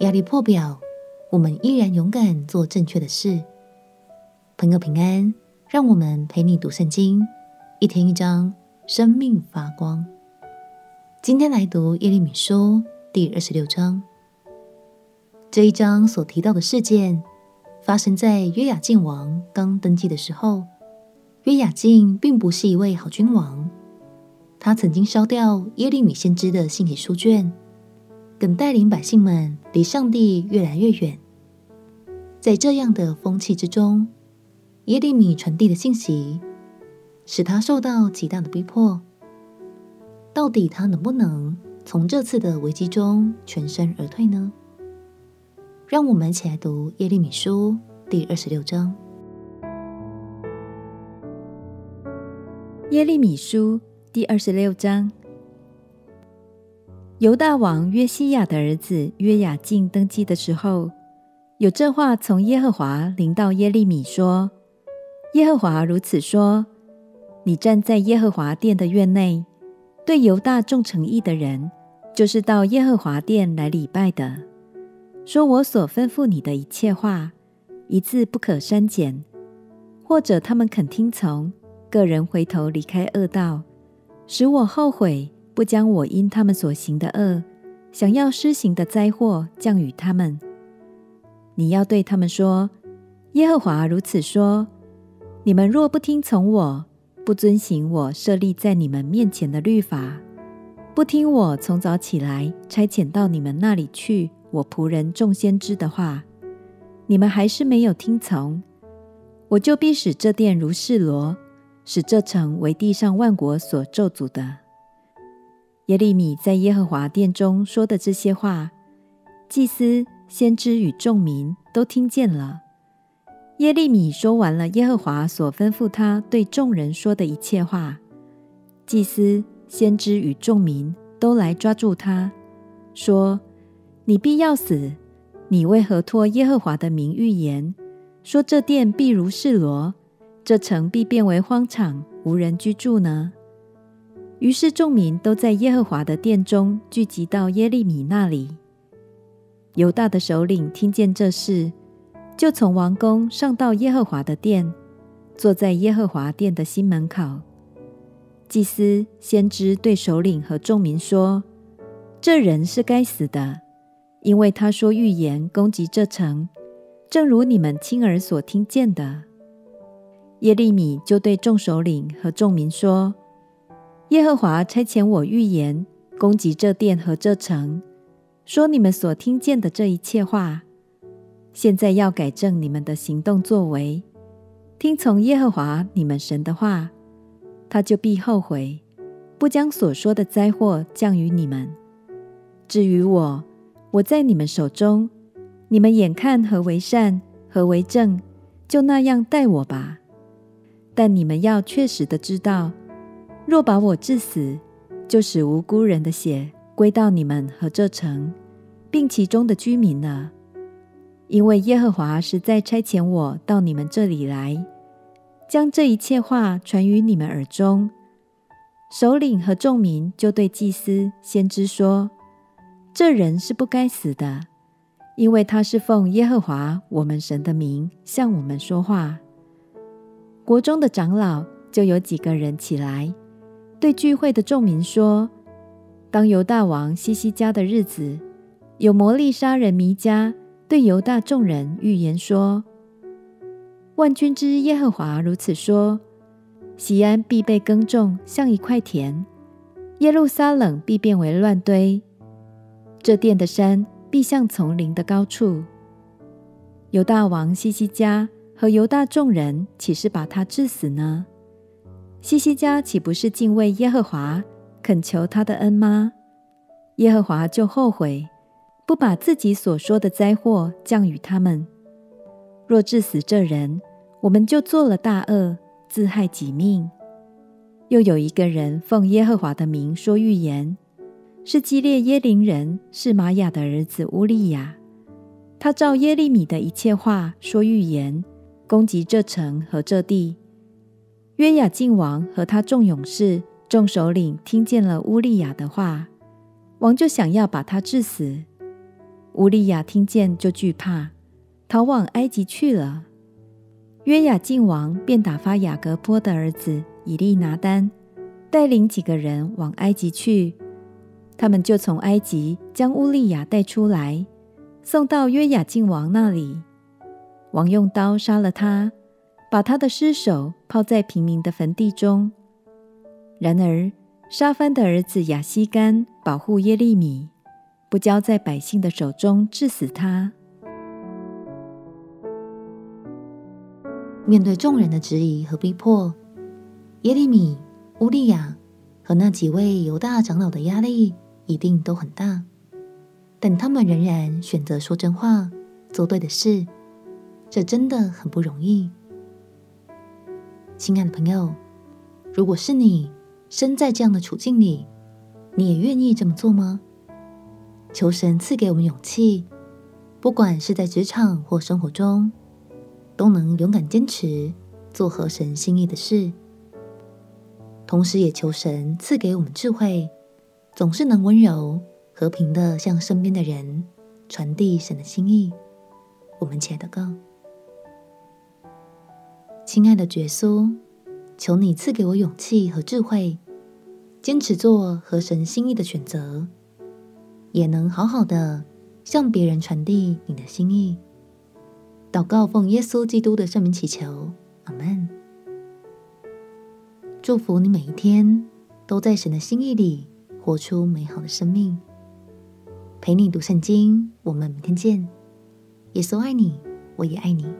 压力破表，我们依然勇敢做正确的事。朋友平安，让我们陪你读圣经，一天一章，生命发光。今天来读耶利米书第二十六章。这一章所提到的事件，发生在约雅敬王刚登基的时候。约雅敬并不是一位好君王，他曾经烧掉耶利米先知的信帖书卷，更带领百姓们离上帝越来越远。在这样的风气之中，耶利米传递的信息，使他受到极大的逼迫。到底他能不能从这次的危机中全身而退呢？让我们一起来读耶利米书第二十六章。耶利米书第二十六章。犹大王约西亚的儿子约雅敬登基的时候，有这话从耶和华临到耶利米说：“耶和华如此说：你站在耶和华殿的院内，对犹大众诚意的人，就是到耶和华殿来礼拜的，说我所吩咐你的一切话，一字不可删减，或者他们肯听从。”个人回头离开恶道，使我后悔，不将我因他们所行的恶，想要施行的灾祸降与他们。你要对他们说：耶和华如此说：你们若不听从我，不遵行我设立在你们面前的律法，不听我从早起来差遣到你们那里去我仆人众先知的话，你们还是没有听从，我就必使这殿如示罗。使这城为地上万国所咒诅的。耶利米在耶和华殿中说的这些话，祭司、先知与众民都听见了。耶利米说完了耶和华所吩咐他对众人说的一切话，祭司、先知与众民都来抓住他，说：“你必要死！你为何托耶和华的名预言，说这殿必如示罗？”这城必变为荒场，无人居住呢。于是众民都在耶和华的殿中聚集到耶利米那里。犹大的首领听见这事，就从王宫上到耶和华的殿，坐在耶和华殿的西门口。祭司、先知对首领和众民说：“这人是该死的，因为他说预言攻击这城，正如你们亲耳所听见的。”耶利米就对众首领和众民说：“耶和华差遣我预言攻击这殿和这城，说你们所听见的这一切话，现在要改正你们的行动作为，听从耶和华你们神的话，他就必后悔，不将所说的灾祸降于你们。至于我，我在你们手中，你们眼看何为善，何为正，就那样待我吧。”但你们要确实的知道，若把我致死，就使无辜人的血归到你们和这城，并其中的居民了。因为耶和华实在差遣我到你们这里来，将这一切话传于你们耳中。首领和众民就对祭司、先知说：“这人是不该死的，因为他是奉耶和华我们神的名向我们说话。”国中的长老就有几个人起来，对聚会的众民说：“当犹大王西西家的日子，有魔利沙人弥迦对犹大众人预言说：万军之耶和华如此说：西安必被耕种，像一块田；耶路撒冷必变为乱堆，这殿的山必像丛林的高处。犹大王西西家。”和犹大众人岂是把他治死呢？西西家岂不是敬畏耶和华，恳求他的恩吗？耶和华就后悔，不把自己所说的灾祸降与他们。若致死这人，我们就做了大恶，自害己命。又有一个人奉耶和华的名说预言，是基列耶琳人是玛雅的儿子乌利亚，他照耶利米的一切话说预言。攻击这城和这地。约雅敬王和他众勇士、众首领听见了乌利亚的话，王就想要把他治死。乌利亚听见就惧怕，逃往埃及去了。约雅敬王便打发雅各波的儿子以利拿单带领几个人往埃及去，他们就从埃及将乌利亚带出来，送到约雅敬王那里。王用刀杀了他，把他的尸首抛在平民的坟地中。然而沙番的儿子亚西干保护耶利米。不交在百姓的手中，治死他。面对众人的质疑和逼迫，耶利米、乌利亚和那几位犹大长老的压力一定都很大，但他们仍然选择说真话、做对的事，这真的很不容易。亲爱的朋友，如果是你身在这样的处境里，你也愿意这么做吗？求神赐给我们勇气，不管是在职场或生活中，都能勇敢坚持做合神心意的事。同时，也求神赐给我们智慧，总是能温柔和平的向身边的人传递神的心意。我们且祷告，亲爱的耶稣，求你赐给我勇气和智慧，坚持做合神心意的选择。也能好好的向别人传递你的心意。祷告奉耶稣基督的圣名祈求，阿门。祝福你每一天都在神的心意里活出美好的生命。陪你读圣经，我们明天见。耶稣爱你，我也爱你。